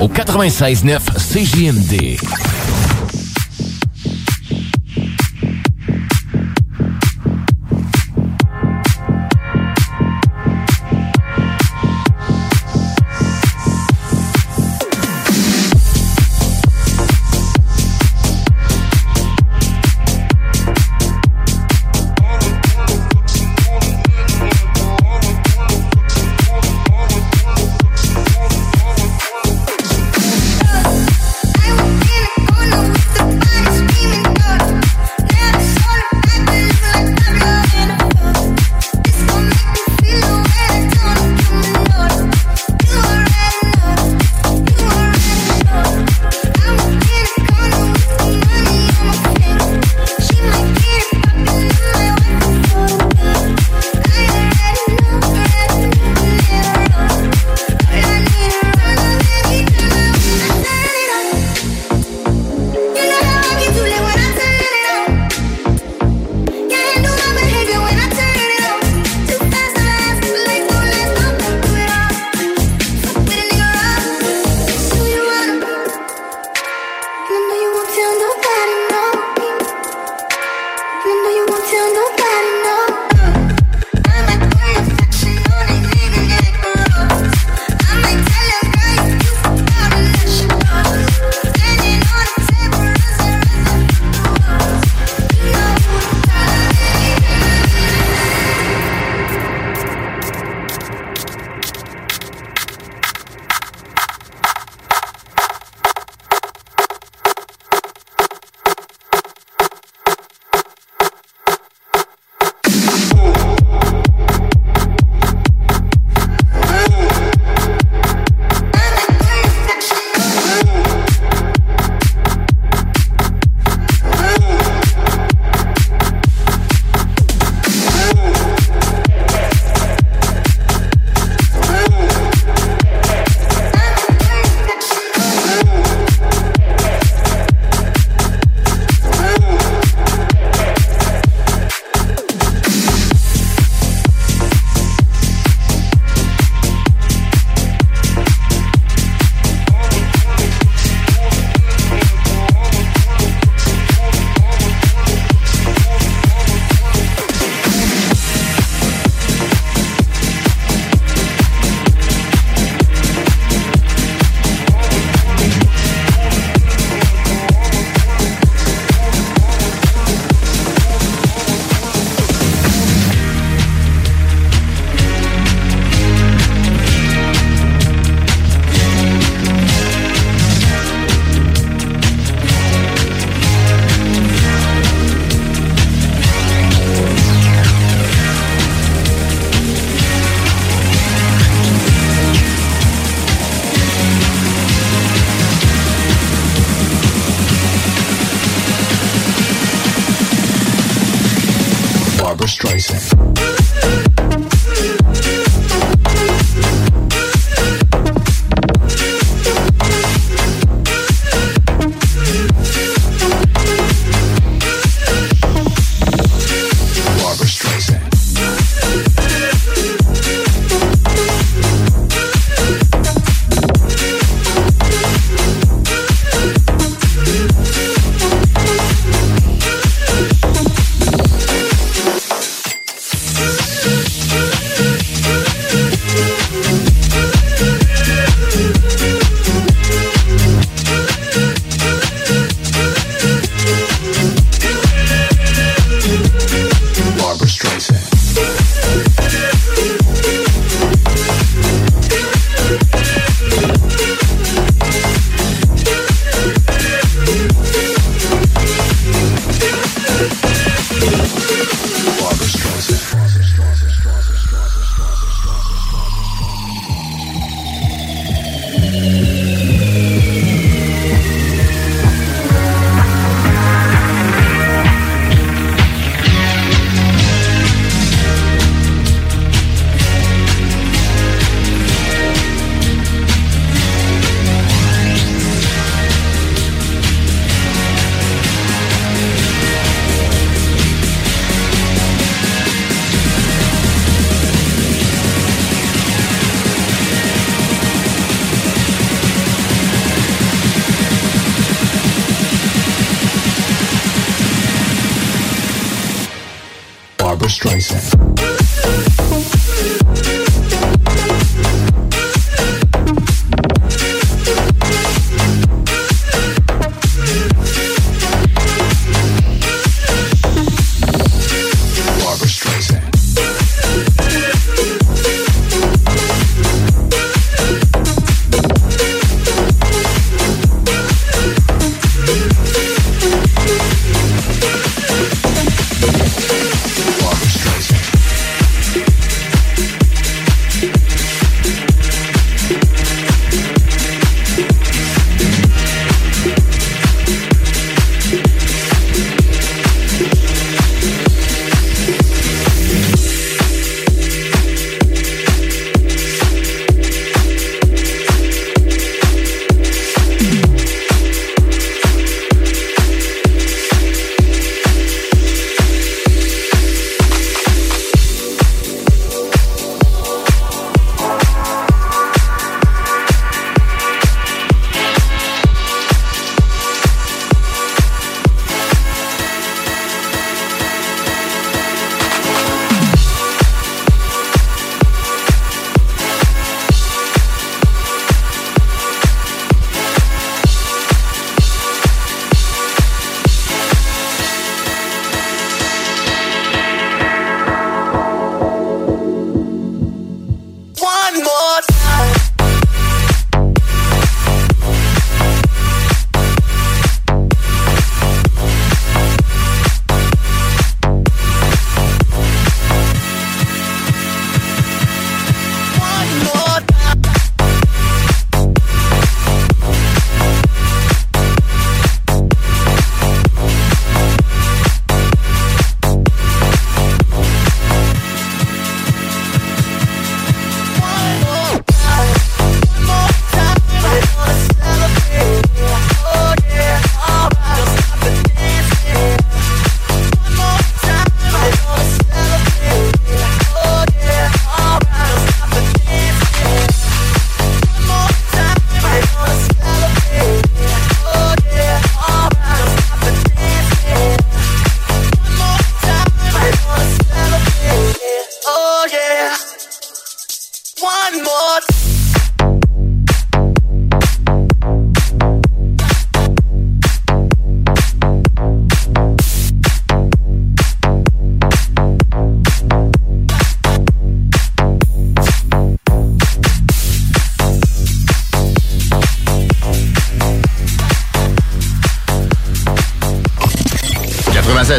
au 96.9 CJMD.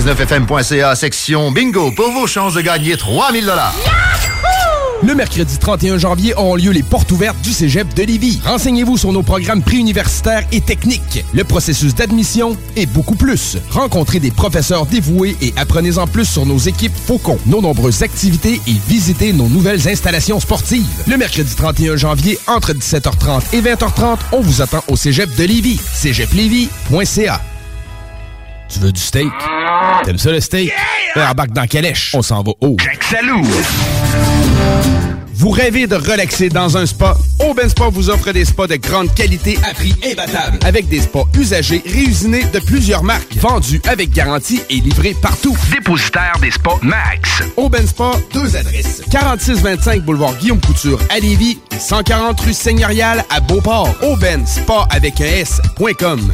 969fm.ca, section bingo, pour vos chances de gagner 3000 dollars. Le mercredi 31 janvier auront lieu les portes ouvertes du Cégep de Lévis. Renseignez-vous sur nos programmes préuniversitaires et techniques, le processus d'admission et beaucoup plus. Rencontrez des professeurs dévoués et apprenez-en plus sur nos équipes Faucon, nos nombreuses activités et visitez nos nouvelles installations sportives. Le mercredi 31 janvier, entre 17h30 et 20h30, on vous attend au Cégep de Lévis. cégeplevy.ca Tu veux du steak? T'aimes ça le steak? Yeah! Embarque dans calèche. On s'en va haut. Vous rêvez de relaxer dans un spa? Aubin Spa vous offre des spas de grande qualité à prix imbattable. Avec des spas usagés réusinés de plusieurs marques, vendus avec garantie et livrés partout. Dépositaire des spas Max. Aubin Spa, deux adresses. 4625 boulevard Guillaume Couture à Lévis et 140 rue Seigneurial à Beauport. Aubin Spa avec un S.com.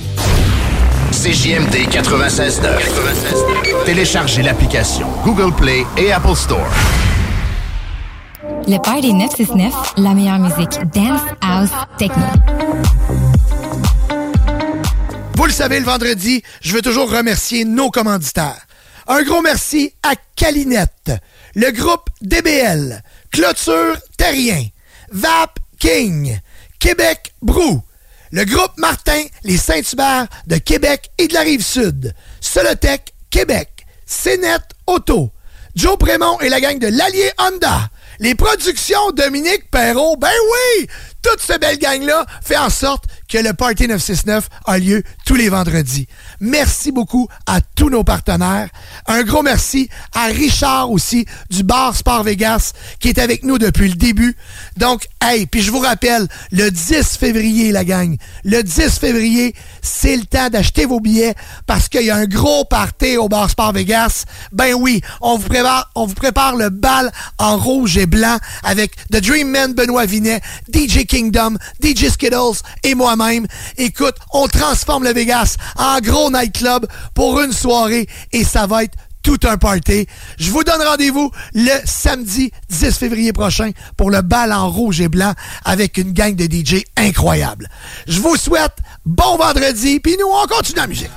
CJMD 96.9. Téléchargez l'application Google Play et Apple Store. Le Party 969, la meilleure musique dance, house, techno. Vous le savez, le vendredi, je veux toujours remercier nos commanditaires. Un gros merci à Calinette, le groupe DBL, Clôture Terrien, Vap King, Québec Brou, le groupe Martin, les Saint-Hubert de Québec et de la Rive-Sud, Solotech Québec, Cénet Auto, Joe Prémont et la gang de l'Allier Honda, les productions Dominique Perrault, ben oui! Toute cette belle gang-là fait en sorte que le Party 969 a lieu tous les vendredis. Merci beaucoup à tous nos partenaires. Un gros merci à Richard aussi du bar Sport Vegas qui est avec nous depuis le début. Donc, hey, puis je vous rappelle, le 10 février, la gang, le 10 février, c'est le temps d'acheter vos billets parce qu'il y a un gros party au bar Sport Vegas. Ben oui, on vous prépare, on vous prépare le bal en rouge et blanc avec The Dream Man Benoît Vinet, DJ Kingdom, DJ Skittles et Écoute, on transforme le Vegas en gros nightclub pour une soirée et ça va être tout un party. Je vous donne rendez-vous le samedi 10 février prochain pour le bal en rouge et blanc avec une gang de DJ incroyable. Je vous souhaite bon vendredi, puis nous, on continue la musique.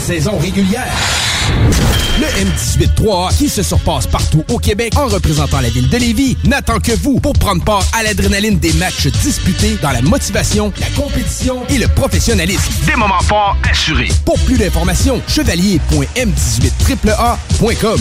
Saison régulière. Le M18-3A, qui se surpasse partout au Québec en représentant la ville de Lévis, n'attend que vous pour prendre part à l'adrénaline des matchs disputés dans la motivation, la compétition et le professionnalisme. Des moments forts assurés. Pour plus d'informations, chevalier.m18AAA.com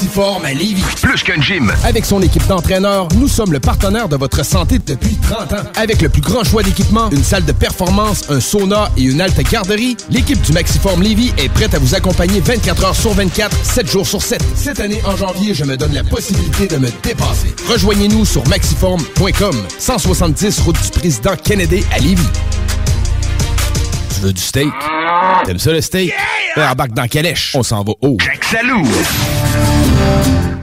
Maxiform à Lévis. Plus qu'un gym. Avec son équipe d'entraîneurs, nous sommes le partenaire de votre santé depuis 30 ans. Avec le plus grand choix d'équipements, une salle de performance, un sauna et une halte garderie, l'équipe du Maxiform Lévis est prête à vous accompagner 24 heures sur 24, 7 jours sur 7. Cette année, en janvier, je me donne la possibilité de me dépasser. Rejoignez-nous sur maxiform.com, 170 route du président Kennedy à Lévis. Tu veux du steak? T'aimes ça le steak? Yeah! Embarque dans Calèche, on s'en va haut.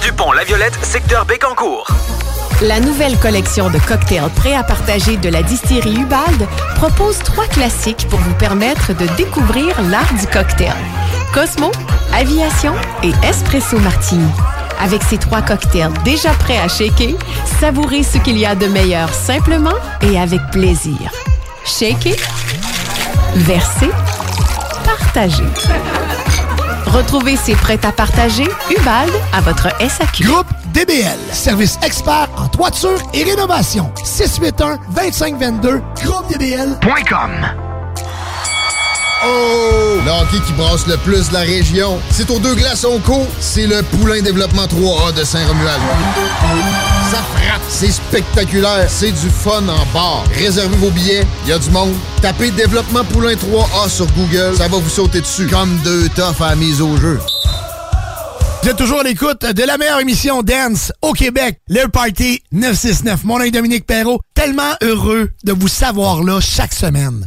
du pont La Violette, secteur Bécancourt. La nouvelle collection de cocktails prêts à partager de la distillerie Ubald propose trois classiques pour vous permettre de découvrir l'art du cocktail. Cosmo, Aviation et Espresso Martini. Avec ces trois cocktails déjà prêts à shaker, savourez ce qu'il y a de meilleur simplement et avec plaisir. Shaker, verser, partager. Retrouvez ces prêts à partager Ubald à votre SAQ. Groupe DBL. Service expert en toiture et rénovation. 681-2522, groupedbl.com. Oh! Le hockey qui brasse le plus la région. C'est aux deux glaçons co. C'est le Poulain Développement 3A de Saint-Romuald. Ça frappe, c'est spectaculaire, c'est du fun en bar. Réservez vos billets, il y a du monde. Tapez Développement Poulain 3A sur Google, ça va vous sauter dessus. Comme deux toffes à la mise au jeu. Vous êtes toujours à l'écoute de la meilleure émission Dance au Québec, le Party 969. Mon nom Dominique Perrault, tellement heureux de vous savoir là chaque semaine.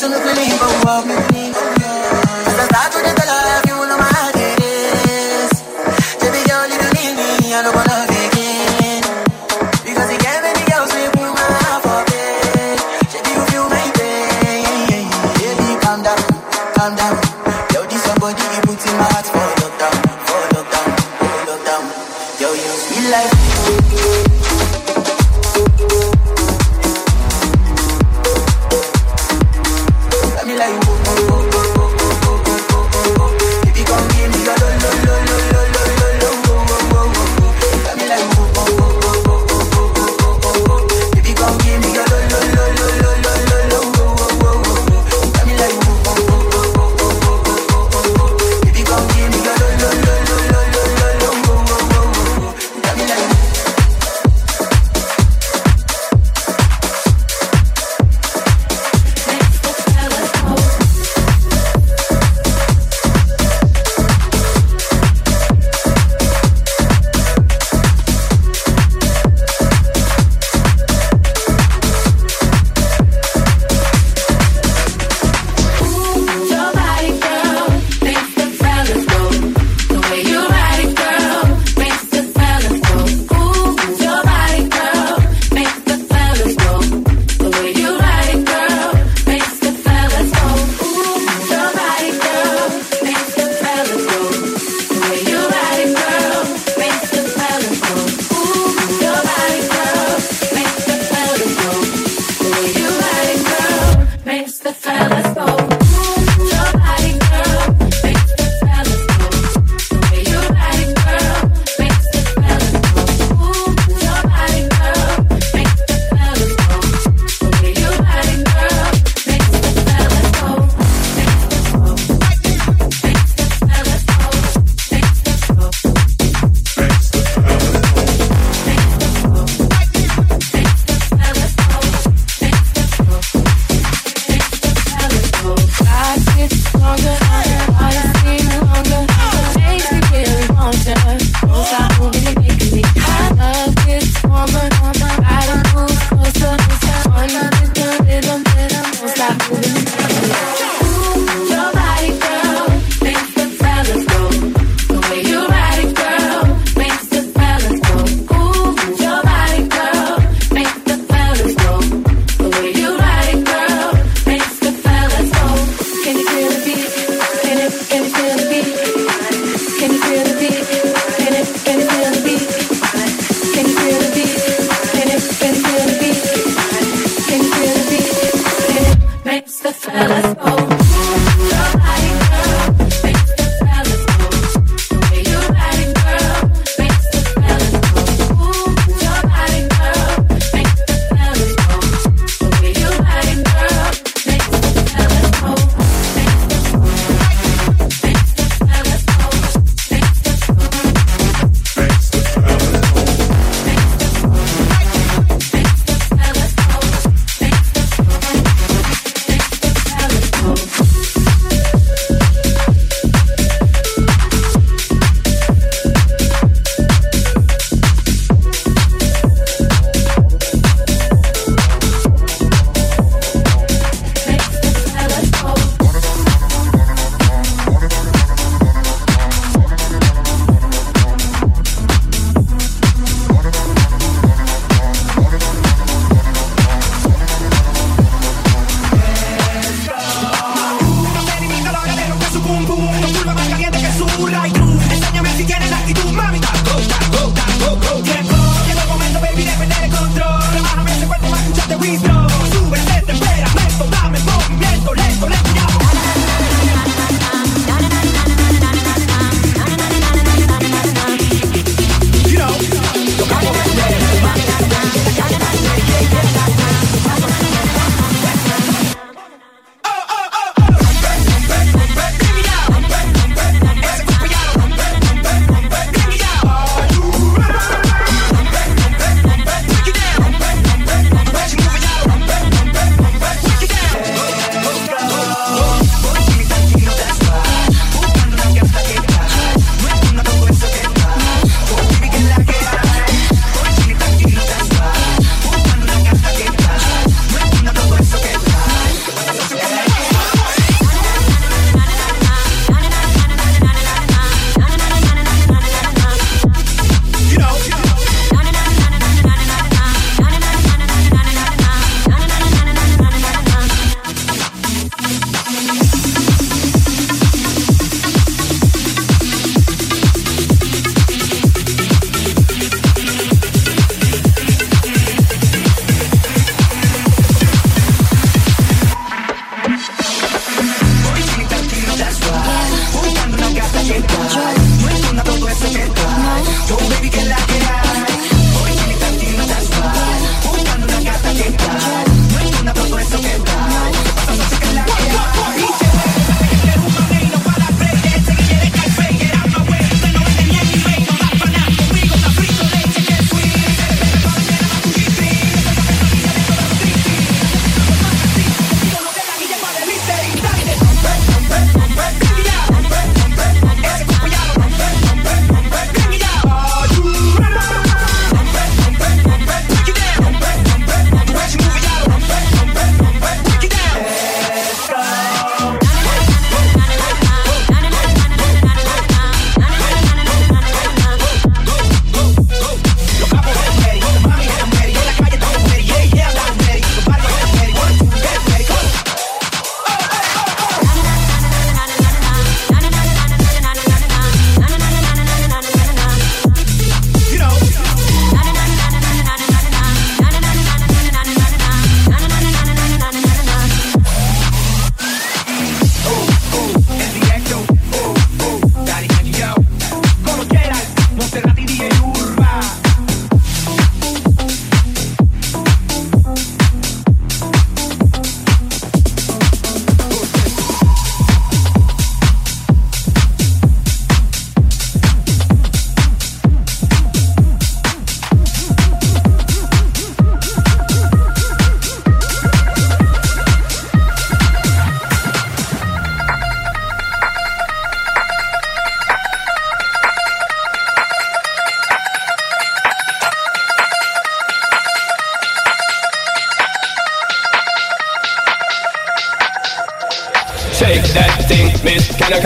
till the gleam of me.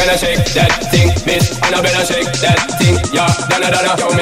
better shake that thing, miss. And I better shake that thing, yeah. Donna, Donna, yo.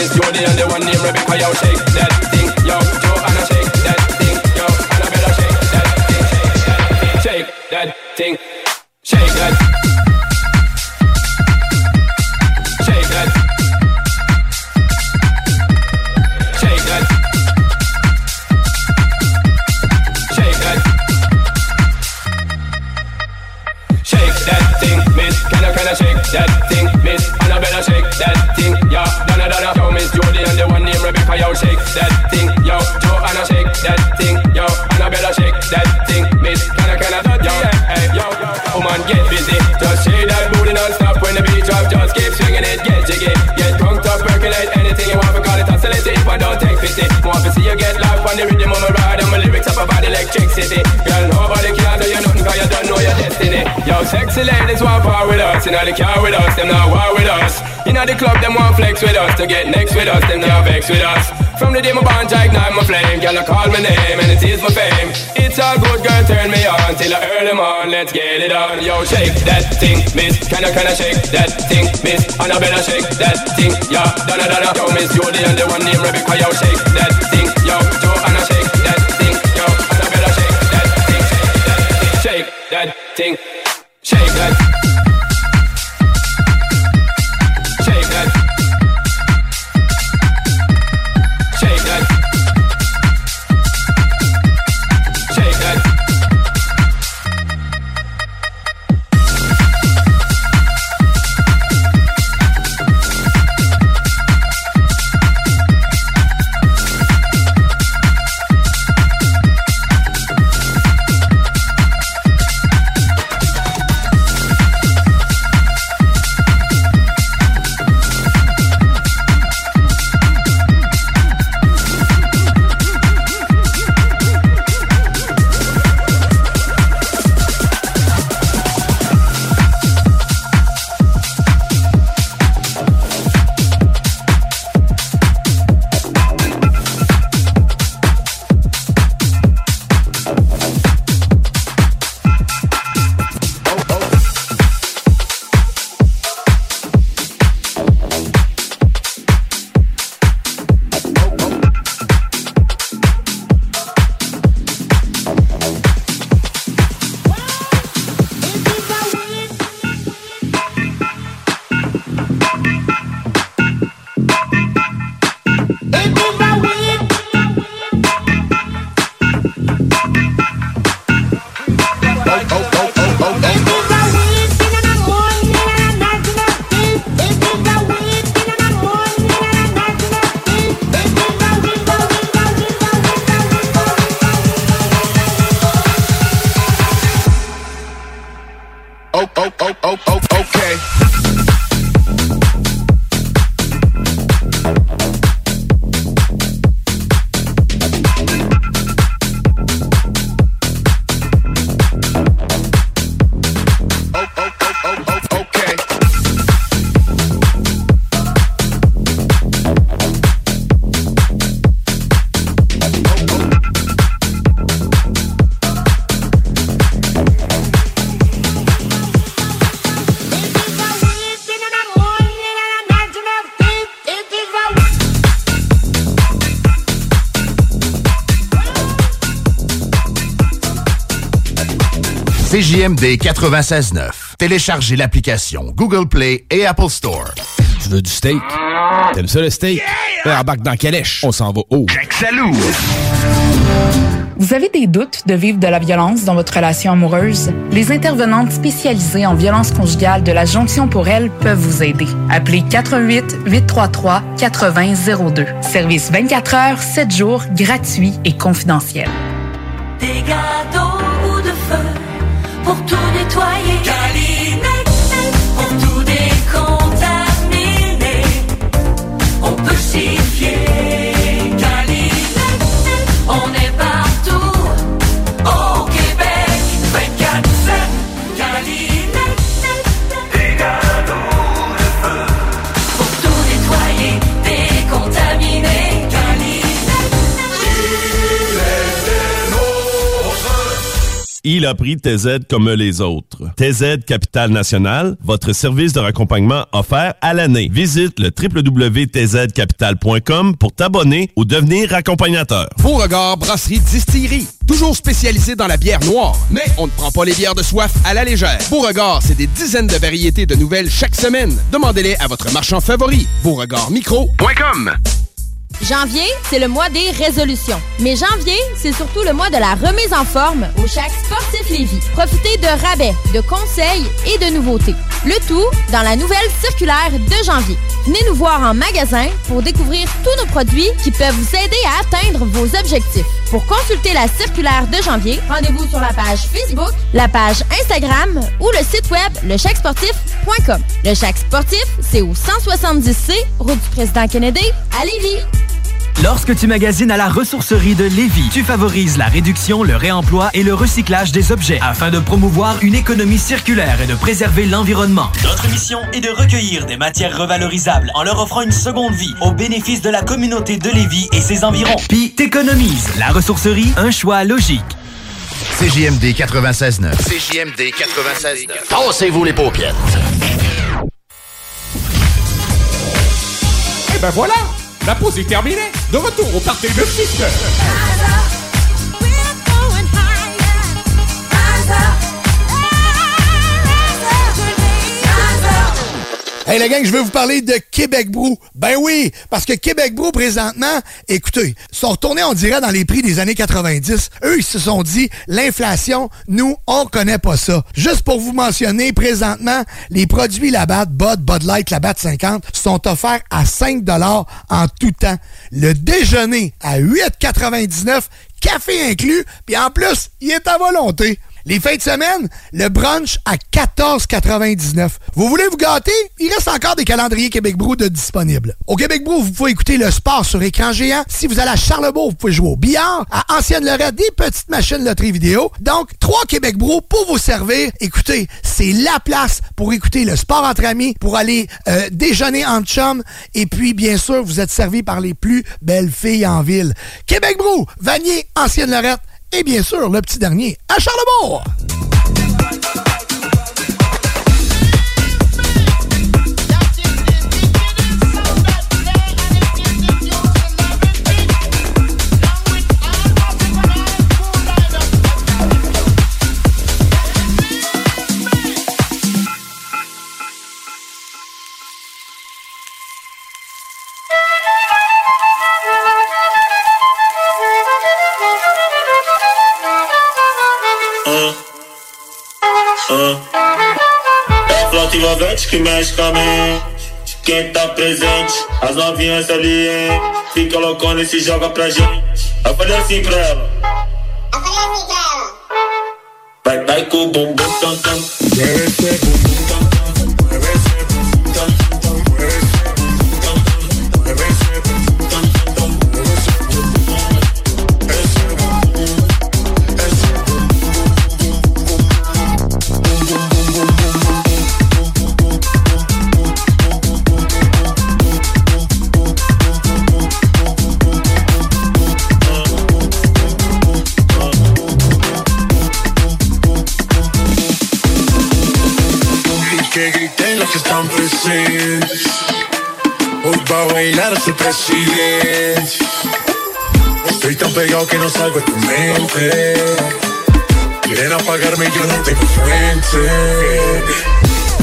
Shake that thing, miss, can I, can I shake that thing, miss, Annabella shake that thing, yeah, Donna, Donna, yo, miss and the one named Rebecca, yo, shake that CJMD 96.9. Téléchargez l'application Google Play et Apple Store. Tu veux du steak? T'aimes ça le steak? Ben, embarque dans Calèche. On s'en va haut. Salou! Vous avez des doutes de vivre de la violence dans votre relation amoureuse? Les intervenantes spécialisées en violence conjugale de la Jonction pour elle peuvent vous aider. Appelez 88 833 8002. Service 24 heures, 7 jours, gratuit et confidentiel. Des gâteaux pour tout nettoyer. Il a pris TZ comme les autres. TZ Capital National, votre service de raccompagnement offert à l'année. Visite le www.tzcapital.com pour t'abonner ou devenir accompagnateur. Beauregard Brasserie Distillerie. Toujours spécialisé dans la bière noire. Mais on ne prend pas les bières de soif à la légère. Beauregard, c'est des dizaines de variétés de nouvelles chaque semaine. Demandez-les à votre marchand favori. Beauregardmicro.com Janvier, c'est le mois des résolutions. Mais janvier, c'est surtout le mois de la remise en forme au Chac Sportif Lévis. Profitez de rabais, de conseils et de nouveautés. Le tout dans la nouvelle circulaire de janvier. Venez nous voir en magasin pour découvrir tous nos produits qui peuvent vous aider à atteindre vos objectifs. Pour consulter la circulaire de janvier, rendez-vous sur la page Facebook, la page Instagram ou le site web lechacsportif.com. Le Chac Sportif, c'est au 170C, route du président Kennedy, à Lévis. Lorsque tu magasines à la ressourcerie de Lévis, tu favorises la réduction, le réemploi et le recyclage des objets afin de promouvoir une économie circulaire et de préserver l'environnement. Notre mission est de recueillir des matières revalorisables en leur offrant une seconde vie au bénéfice de la communauté de Lévis et ses environs. Puis t'économises. La ressourcerie, un choix logique. CJMD 96.9. CJMD 96.9. Tassez-vous les paupières. Et ben voilà, la pause est terminée. De retour au party de 6 Hey la gang, je vais vous parler de Québec Brou. Ben oui, parce que Québec Brou présentement, écoutez, sont retournés on dirait dans les prix des années 90. Eux, ils se sont dit l'inflation, nous, on connaît pas ça. Juste pour vous mentionner présentement, les produits Labatt, Bud, Bud Light, Labatt 50 sont offerts à 5 dollars en tout temps. Le déjeuner à 8,99, café inclus, puis en plus, il est à volonté. Les fins de semaine, le brunch à 14,99. Vous voulez vous gâter? Il reste encore des calendriers Québec Brou de disponibles. Au Québec Brou, vous pouvez écouter le sport sur écran géant. Si vous allez à Charlebourg, vous pouvez jouer au billard. À Ancienne-Lorette, des petites machines loterie vidéo. Donc, trois Québec Brou pour vous servir. Écoutez, c'est la place pour écouter le sport entre amis, pour aller euh, déjeuner en chum. Et puis, bien sûr, vous êtes servi par les plus belles filles en ville. Québec Brou, Vanier, Ancienne-Lorette, et bien sûr, le petit dernier, à Charlebourg! Ah. É flauta envolvente que mexe com a mente. Quem tá presente, as novinhas ali, hein? Fica loucona e se joga pra gente. Eu falei assim pra ela. Vai, vai com o bumbum tam tam. Bumbum bailar a su presidente. Estoy tan pegado que no salgo de tu mente. Quieren apagarme y yo no tengo frente.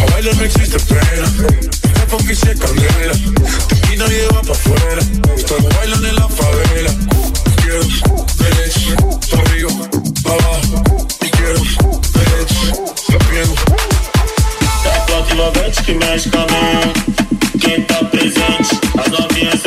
A bailar no existe pena. El funk y se candela. Y nadie va pa' afuera. Estoy bailando en la favela. Quiero derecha, pa' arriba, pa' abajo. Y quiero derecha, sabiendo. É flauta envolvente que mexe com a mente. Quem tá presente, I love you.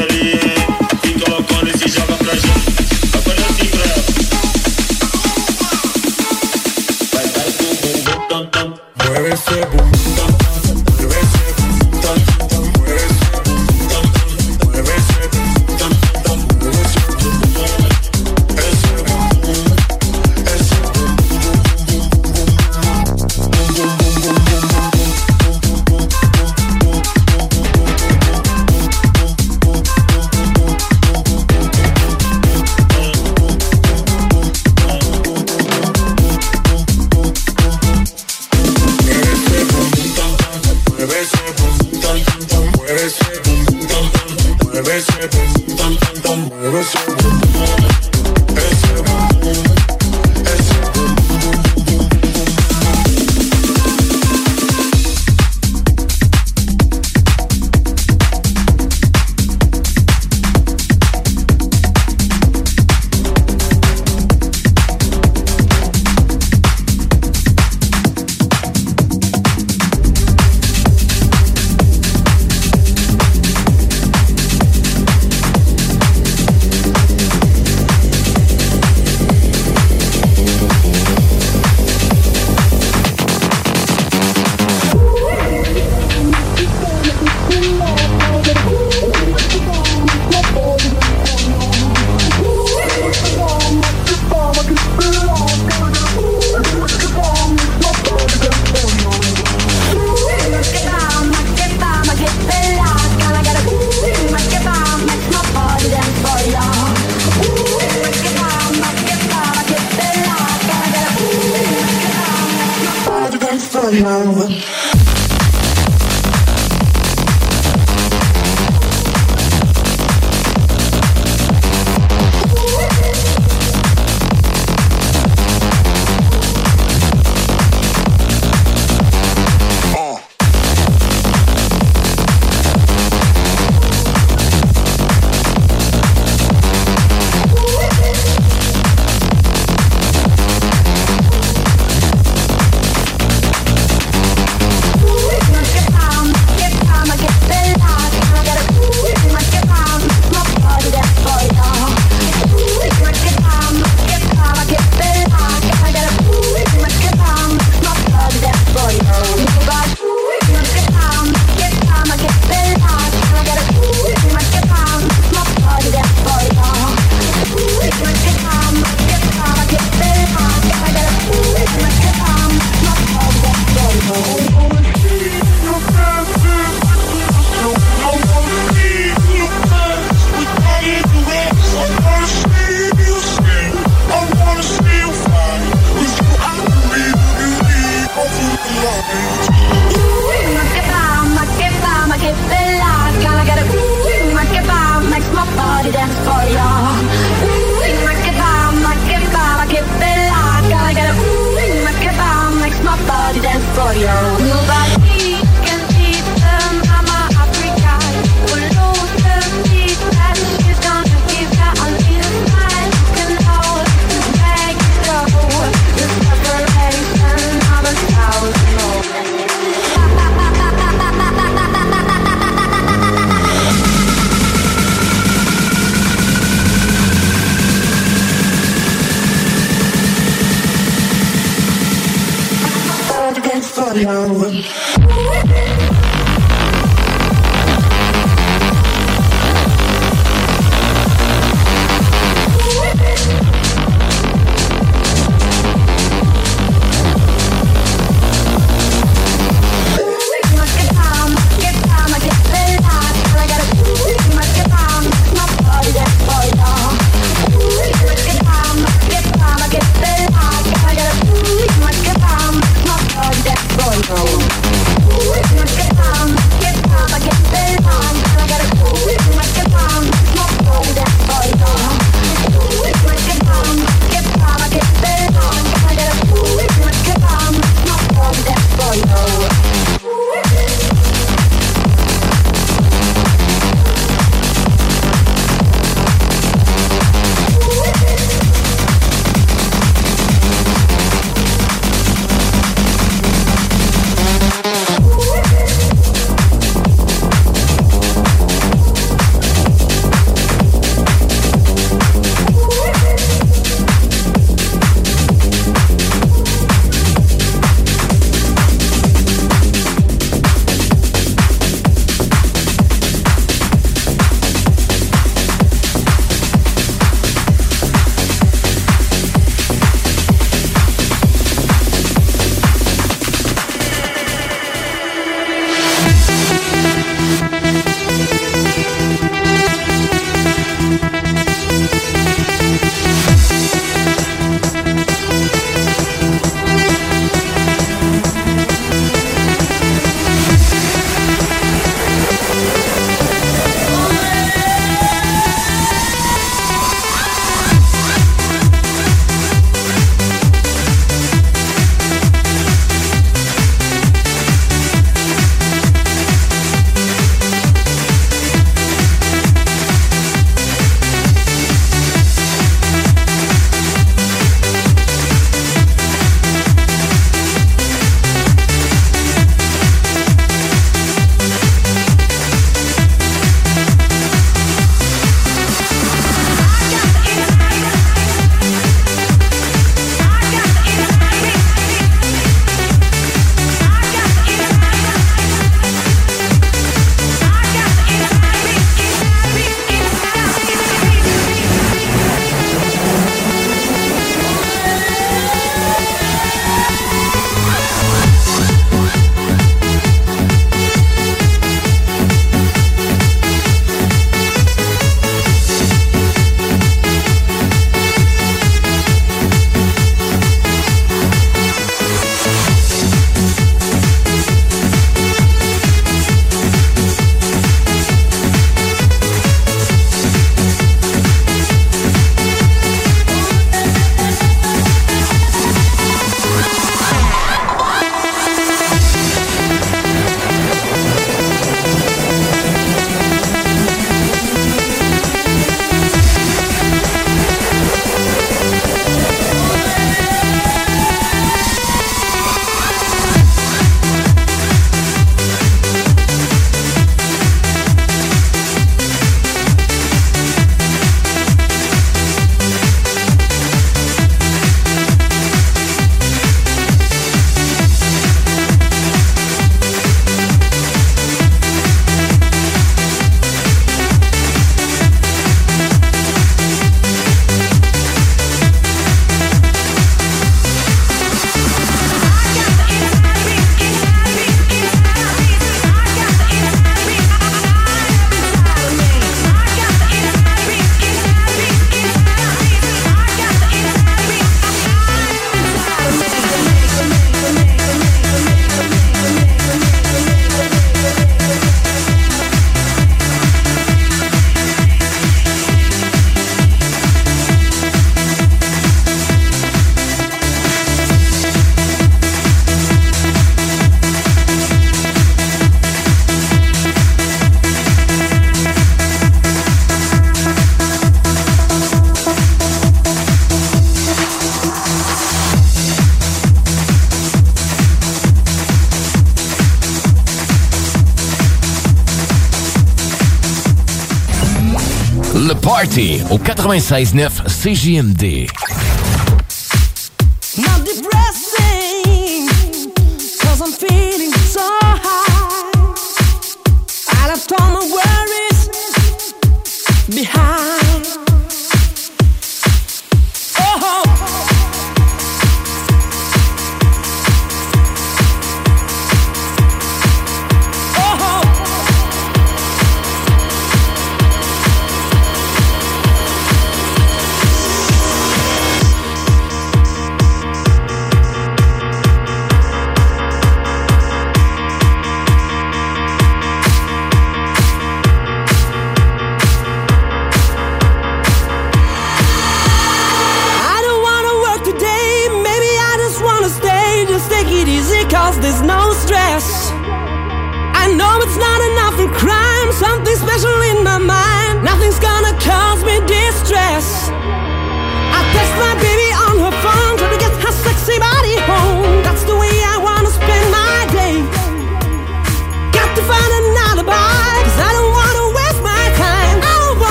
au 96-9 CJMD.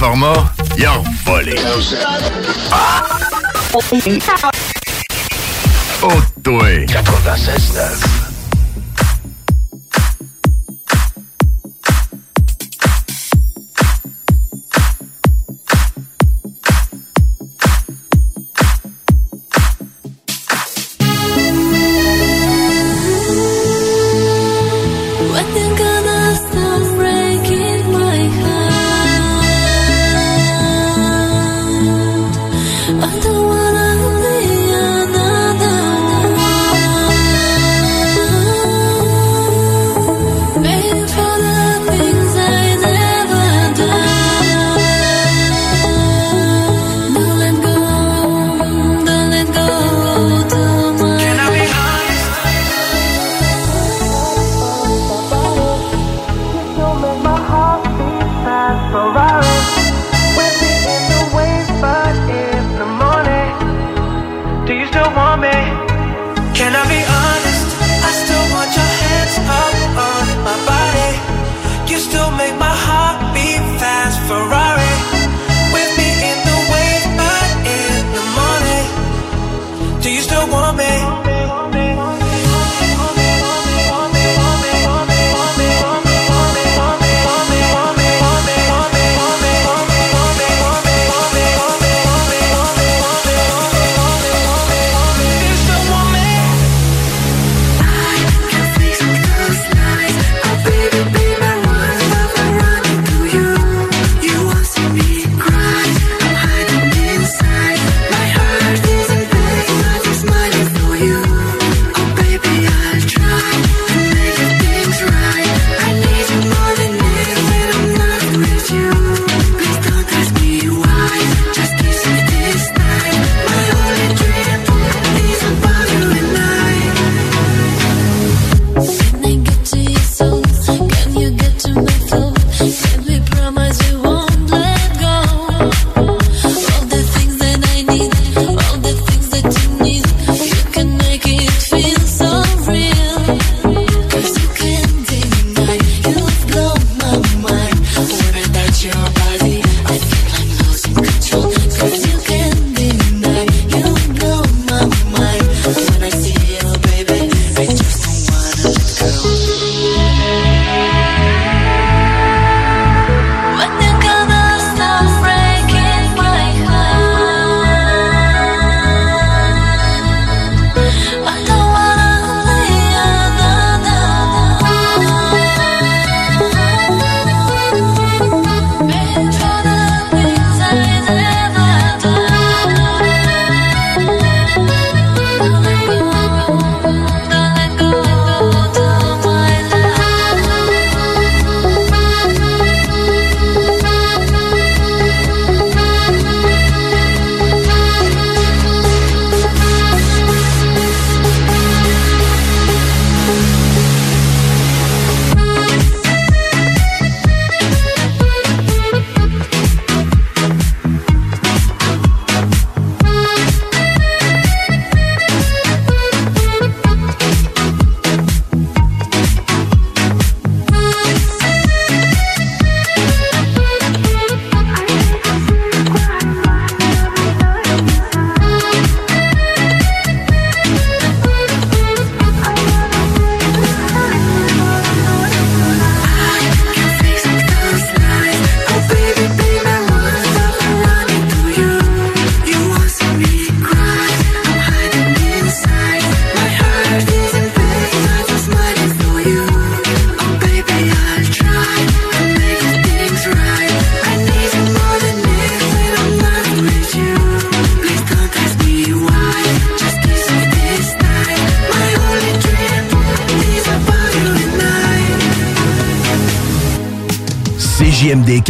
format, ils ont volé. Ah! Oh, toi. 96.9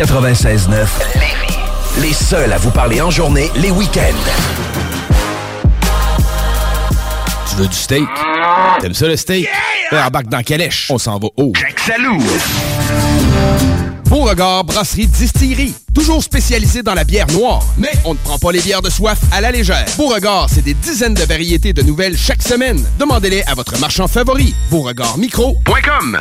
96.9. Les seuls à vous parler en journée, les week-ends. Tu veux du steak? T'aimes ça le steak? Yeah! Embarque dans Calèche. On s'en va haut. Salou! Beauregard Brasserie Distillerie. Toujours spécialisé dans la bière noire. Mais on ne prend pas les bières de soif à la légère. Beauregard, c'est des dizaines de variétés de nouvelles chaque semaine. Demandez-les à votre marchand favori. BeauregardMicro.com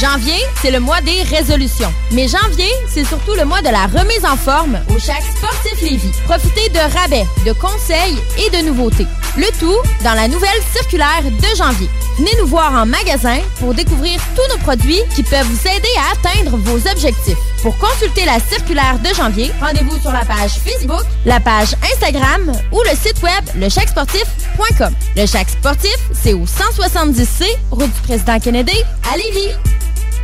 Janvier, c'est le mois des résolutions. Mais janvier, c'est surtout le mois de la remise en forme au Chac Sportif Lévis. Profitez de rabais, de conseils et de nouveautés. Le tout dans la nouvelle circulaire de janvier. Venez nous voir en magasin pour découvrir tous nos produits qui peuvent vous aider à atteindre vos objectifs. Pour consulter la circulaire de janvier, rendez-vous sur la page Facebook, la page Instagram ou le site web lechacsportif.com. Le Chac Sportif, c'est au 170C, route du président Kennedy, à Lévis.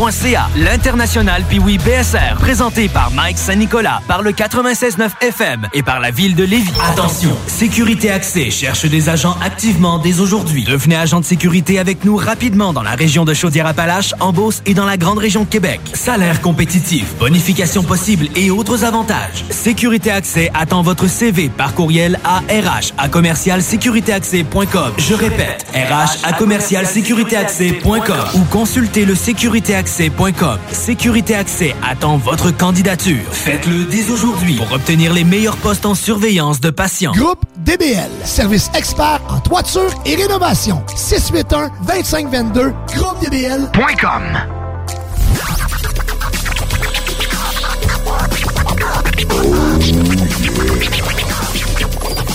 www.tpwbsr.ca. L'international Piwi BSR, présenté par Mike Saint-Nicolas, par le 96.9 FM et par la ville de Lévis. Attention, Sécurité Accès cherche des agents activement dès aujourd'hui. Devenez agent de sécurité avec nous rapidement dans la région de Chaudière-Appalaches, en Beauce et dans la grande région de Québec. Salaire compétitif, bonification possible et autres avantages. Sécurité Accès attend votre CV par courriel à RH commercialsécuritéaccès.com. Je répète, RH à ou consultez le sécuritéaccès.com. Sécurité Accès attend votre candidature. Faites-le dès aujourd'hui pour obtenir les meilleurs postes en surveillance de patients. Groupe DBL, service expert en toiture et rénovation. 681-2522, groupedbl.com.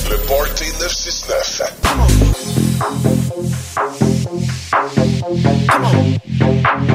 Le Party 969. Where's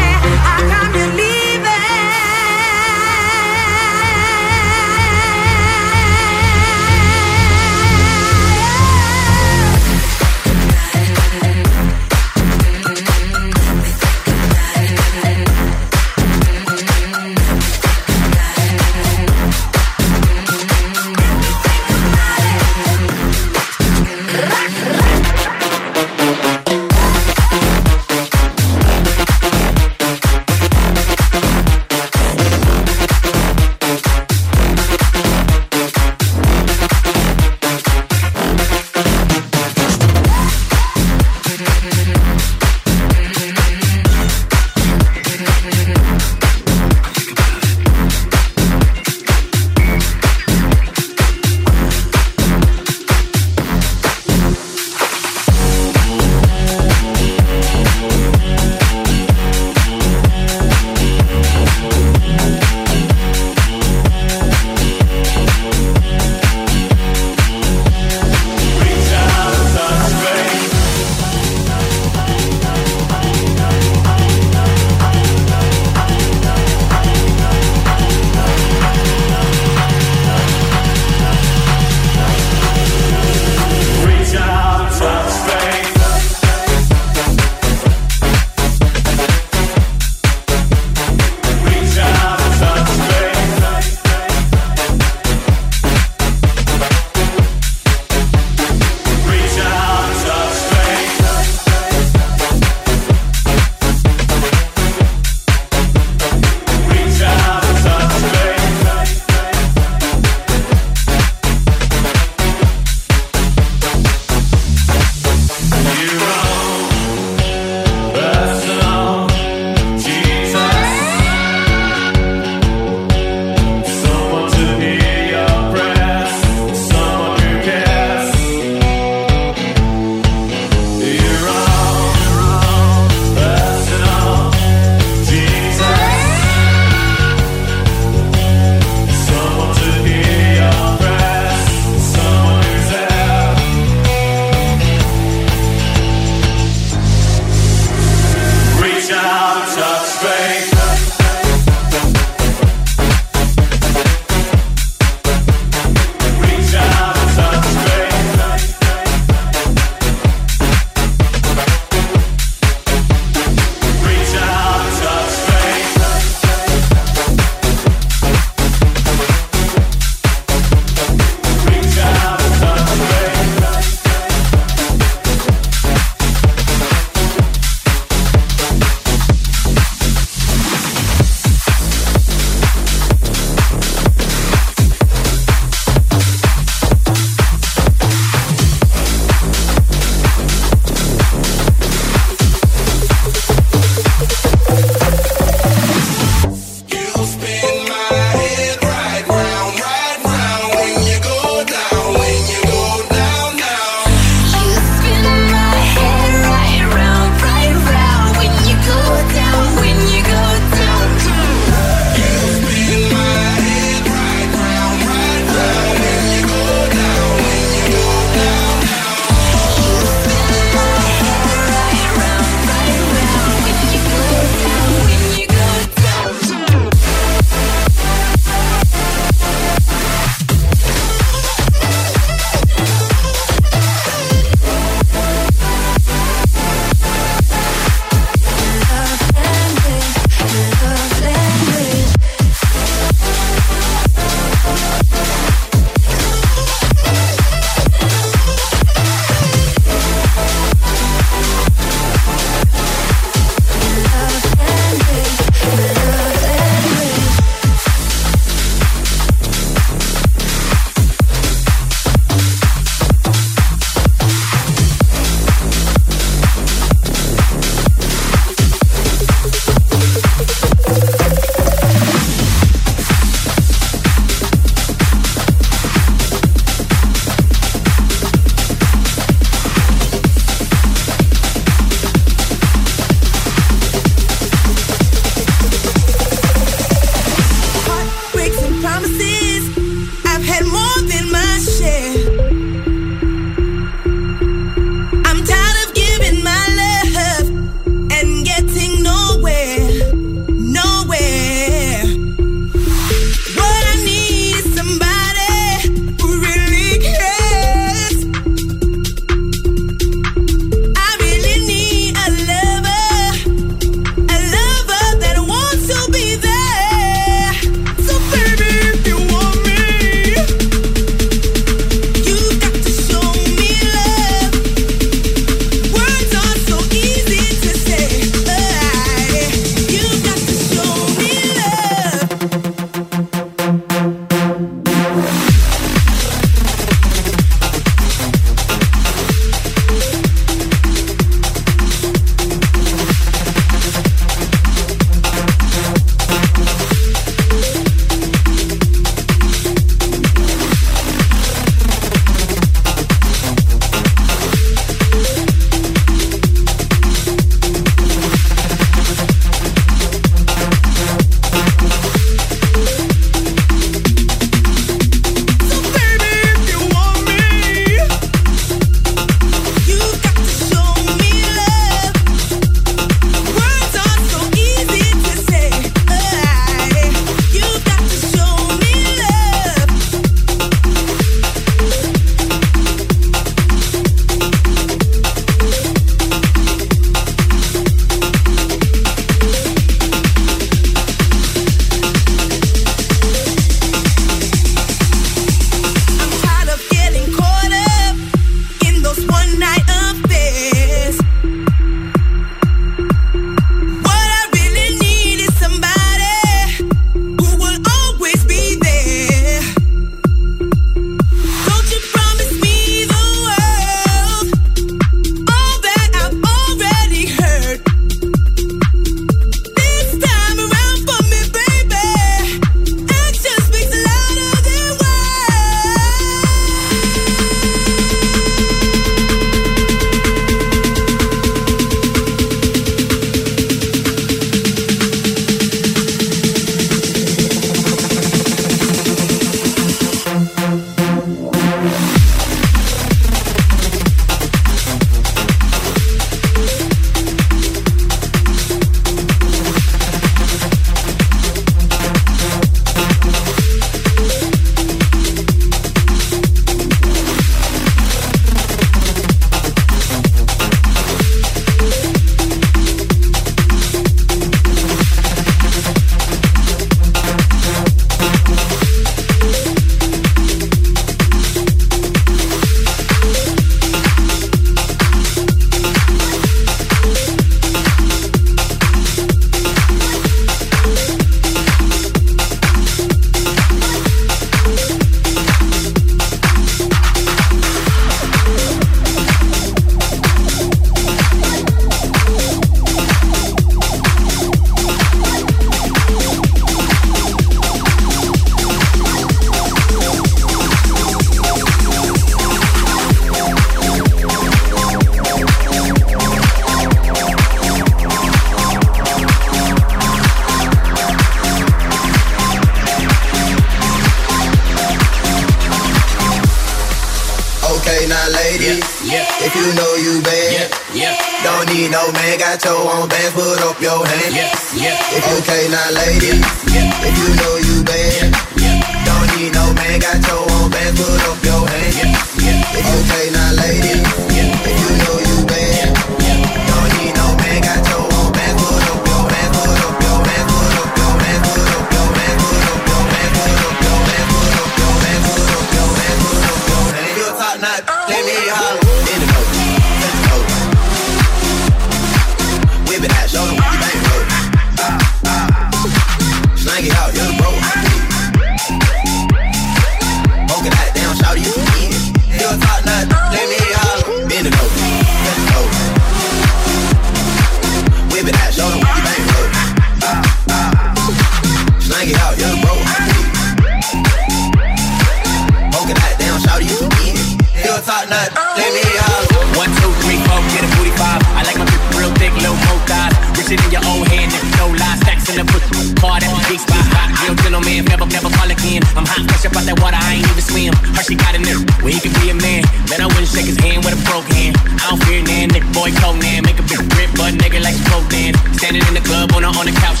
Not, let me holler. One, two, three, four, get a booty five. I like my grip real thick, little more thighs. Richer than your old hand, and no lies. Stacks in the put card at the big spot. Real gentleman, never, never call again. I'm hot, fresh up out that water, I ain't even swim. Her, she got a nigga, where he can be a man. Man, I wouldn't shake his hand with a broke hand. I don't fear nan, nigga, boy, Conan. Make a big grip, but nigga like spoke dan. Standing in the club on the, on the couch.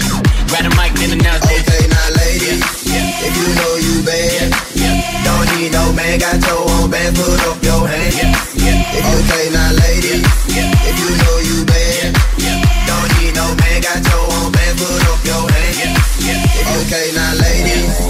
Grab a mic, then it. Okay, now lady, if you know you bad, don't need no man, got your own band, put up your hand. If you can't now lady, if you know you bad, don't need no man, got your own band, put up your hand. If you can't now lady,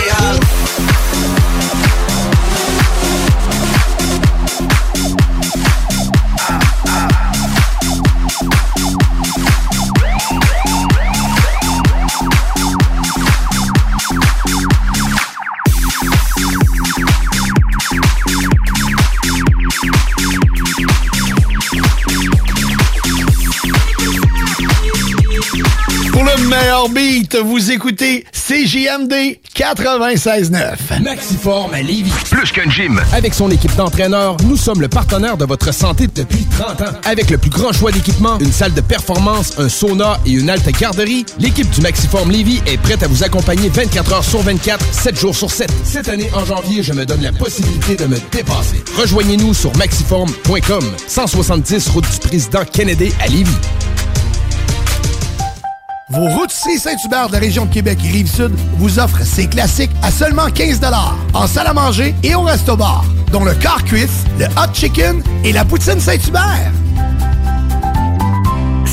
vous écoutez CJMD 96.9. Maxiform à Lévis. Plus qu'un gym. Avec son équipe d'entraîneurs, nous sommes le partenaire de votre santé depuis 30 ans. Avec le plus grand choix d'équipements, une salle de performance, un sauna et une halte garderie, l'équipe du Maxiform Lévis est prête à vous accompagner 24 heures sur 24, 7 jours sur 7. Cette année, en janvier, je me donne la possibilité de me dépasser. Rejoignez-nous sur maxiform.com, 170 route du président Kennedy à Lévis. Vos routiers Saint-Hubert de la région de Québec et Rive-Sud vous offrent ces classiques à seulement 15 en salle à manger et au resto-bar, dont le car cuisse, le hot chicken et la poutine Saint-Hubert.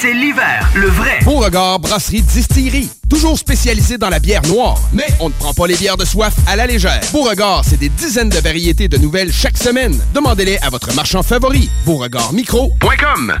c'est l'hiver, le vrai. Beauregard Brasserie Distillerie. Toujours spécialisé dans la bière noire. Mais on ne prend pas les bières de soif à la légère. Beauregard, c'est des dizaines de variétés de nouvelles chaque semaine. Demandez-les à votre marchand favori. BeauregardMicro.com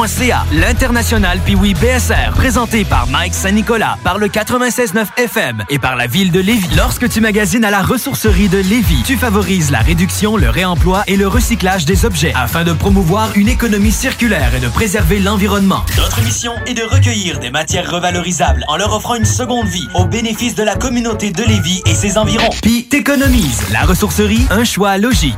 piwi.ca. L'international Piwi BSR, présenté par Mike Saint-Nicolas, par le 96.9 FM et par la ville de Lévis. Lorsque tu magasines à la ressourcerie de Lévis, tu favorises la réduction, le réemploi et le recyclage des objets afin de promouvoir une économie circulaire et de préserver l'environnement. Notre mission est de recueillir des matières revalorisables en leur offrant une seconde vie au bénéfice de la communauté de Lévis et ses environs. Puis t'économises. La ressourcerie, un choix logique.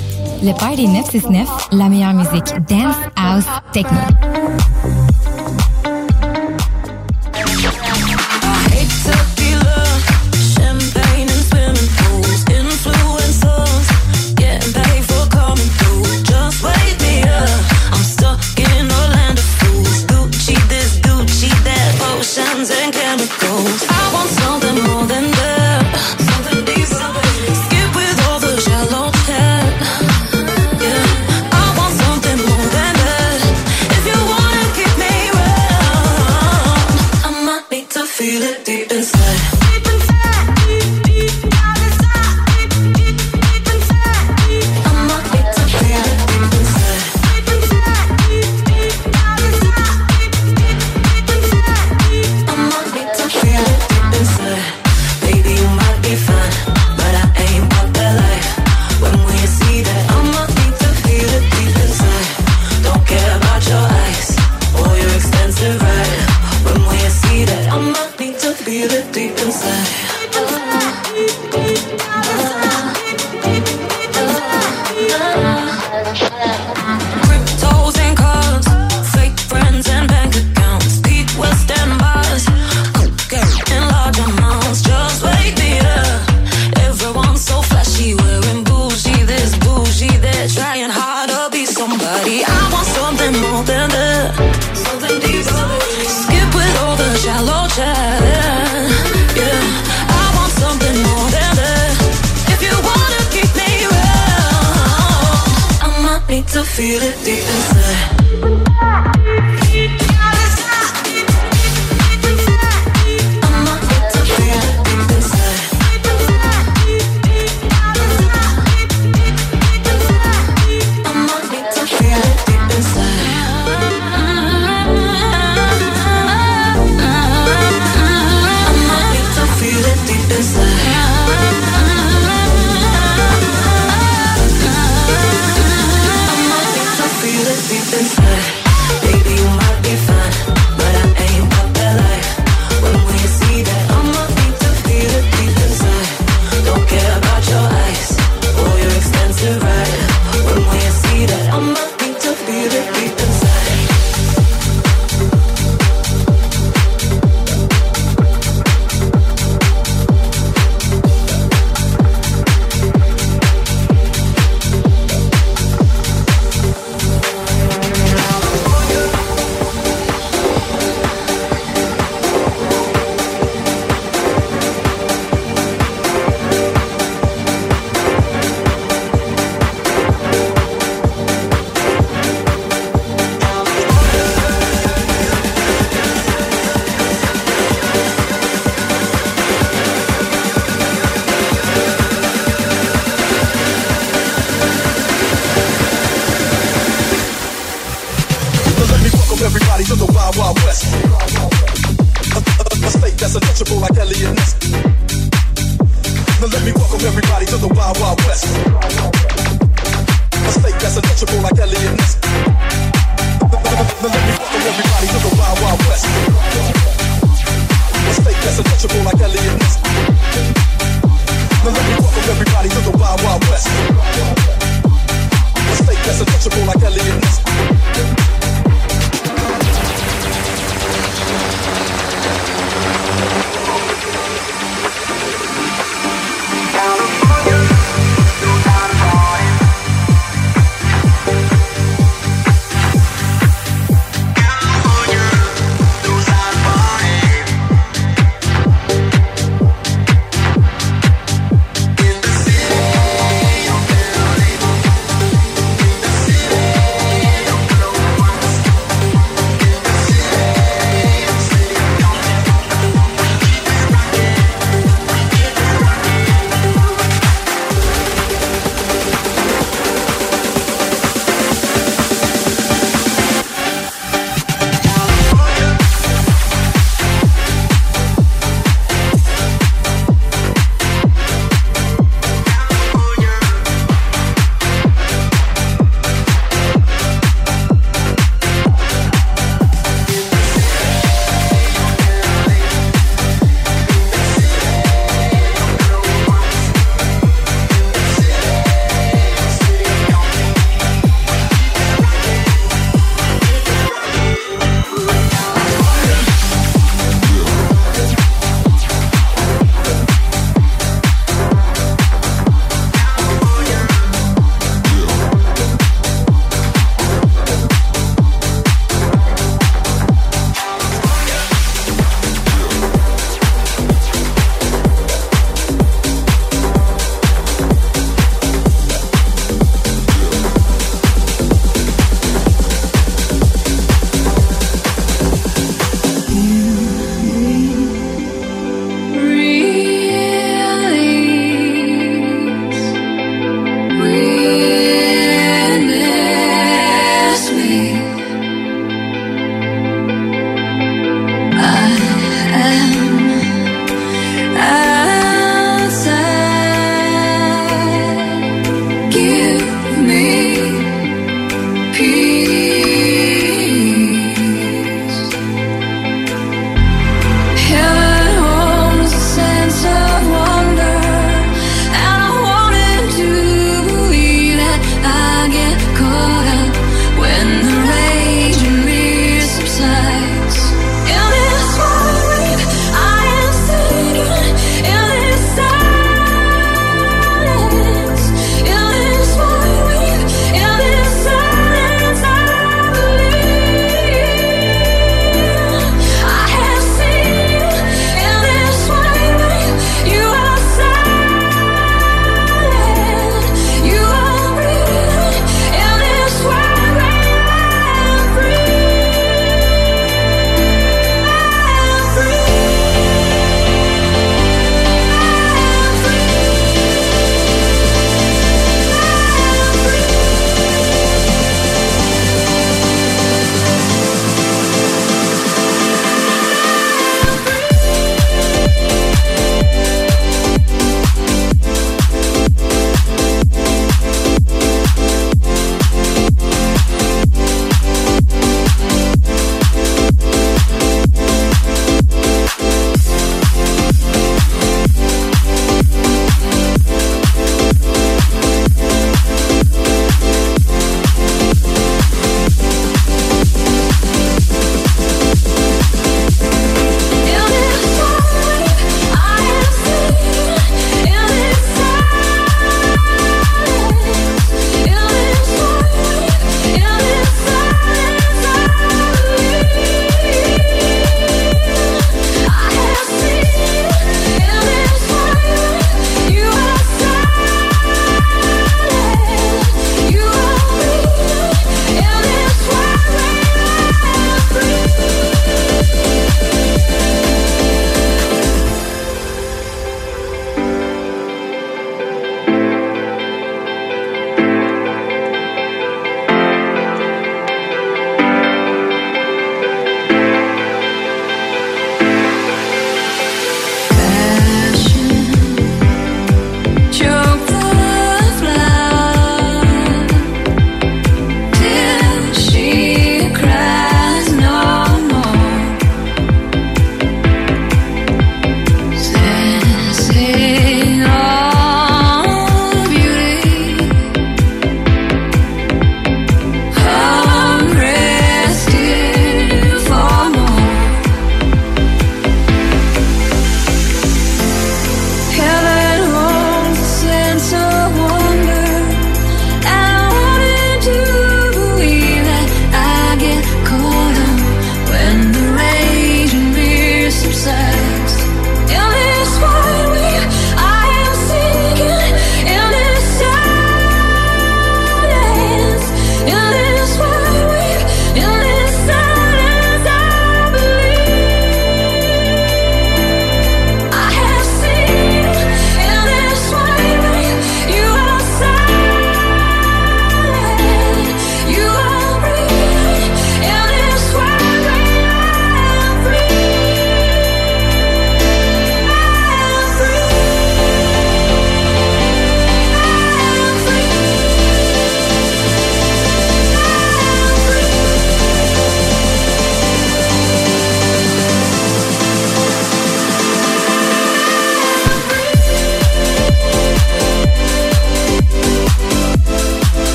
Le Party 969, la meilleure musique dance, house, techno.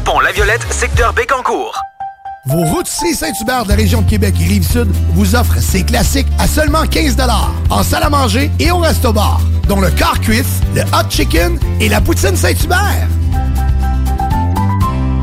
pont La Violette, secteur Bécancourt. Vos rôtisseries Saint-Hubert de la région de Québec et Rive-Sud vous offrent ces classiques à seulement 15 en salle à manger et au resto-bar, dont le car cuisse, le hot chicken et la poutine Saint-Hubert.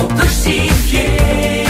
On peut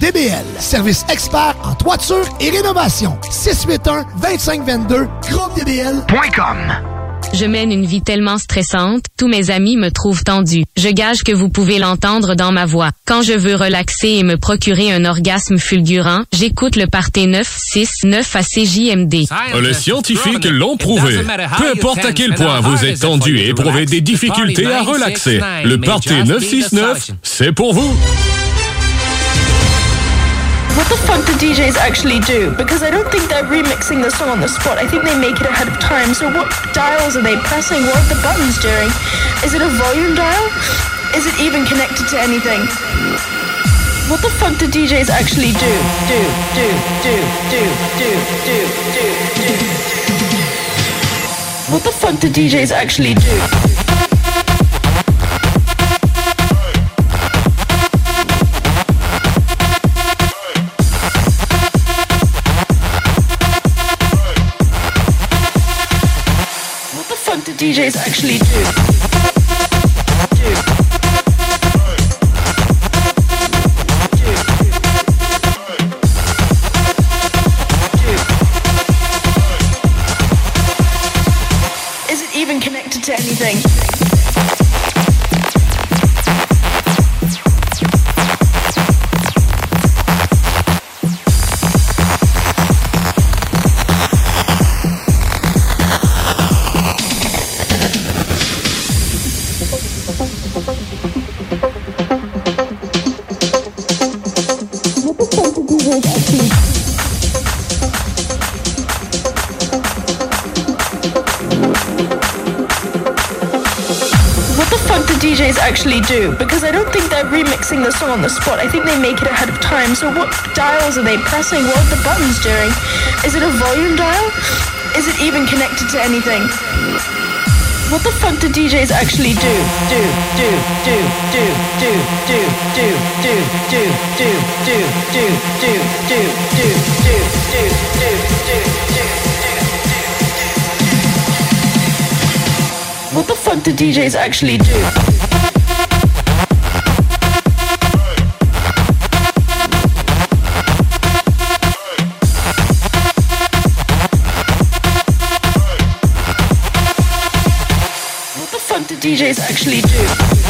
DBL, service expert en toiture et rénovation. 681-2522, groupedbl.com. Je mène une vie tellement stressante, tous mes amis me trouvent tendue. Je gage que vous pouvez l'entendre dans ma voix. Quand je veux relaxer et me procurer un orgasme fulgurant, j'écoute le Parté 969 à CJMD. Les scientifiques l'ont prouvé. Peu importe à quel point vous êtes tendu et éprouvez des difficultés à relaxer, le Party 969, c'est pour vous. What the fuck do DJs actually do? Because I don't think they're remixing the song on the spot. I think they make it ahead of time. So what dials are they pressing? What are the buttons doing? Is it a volume dial? Is it even connected to anything? What the fuck do DJs actually do? Do, do, do, do, do, do, do, do. What the fuck do DJs actually do? DJs actually do? Is it even connected to anything? DJs actually do because I don't think they're remixing the song on the spot. I think they make it ahead of time. So what dials are they pressing? What are the buttons doing? Is it a volume dial? Is it even connected to anything? What the fuck do DJs actually do? Do, do, do, do, do, do, do, do, do, do, do, do, do, do, do, do, do, do, do, what the fuck do DJs actually do? DJs actually do.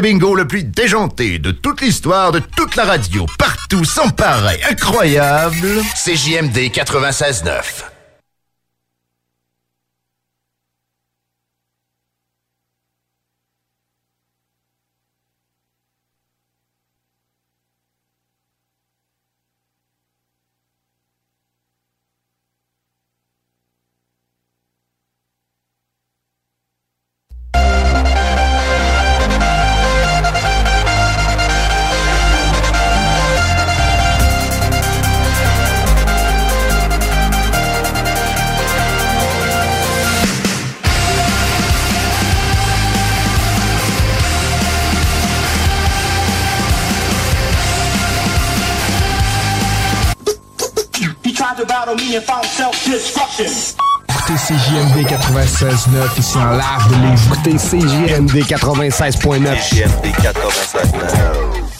le bingo le plus déjanté de toute l'histoire, de toute la radio, partout, sans pareil, incroyable, c'est JMD 96.9. 96.9 ici en live de Lévis. Écoutez CJMD 96.9. CJMD 96.9.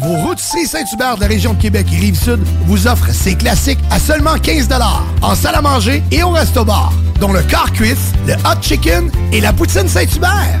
Vos routiers Saint-Hubert de la région de Québec et Rive-Sud vous offrent ces classiques à seulement 15 en salle à manger et au resto-bar, dont le car cuisse, le hot chicken et la poutine Saint-Hubert.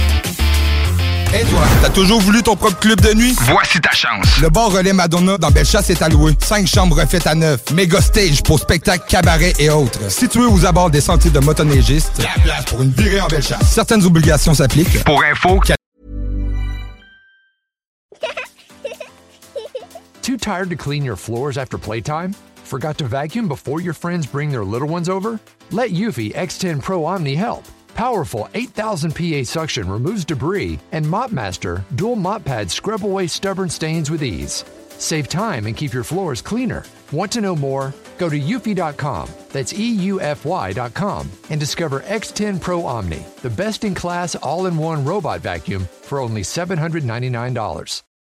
Et toi, t'as toujours voulu ton propre club de nuit? Voici ta chance. Le bar Relais Madonna dans Bellechasse est alloué. Cinq chambres refaites à neuf. Méga stage pour spectacles, cabarets et autres. Situé aux abords des sentiers de motoneigistes. La place pour une virée en Bellechasse. Certaines obligations s'appliquent. Pour info, Too tired to clean your floors after playtime? Forgot to vacuum before your friends bring their little ones over? Let Eufy X10 Pro Omni help. Powerful 8000 PA suction removes debris, and MopMaster dual mop pads scrub away stubborn stains with ease. Save time and keep your floors cleaner. Want to know more? Go to eufy.com, that's EUFY.com, and discover X10 Pro Omni, the best in class all in one robot vacuum for only $799.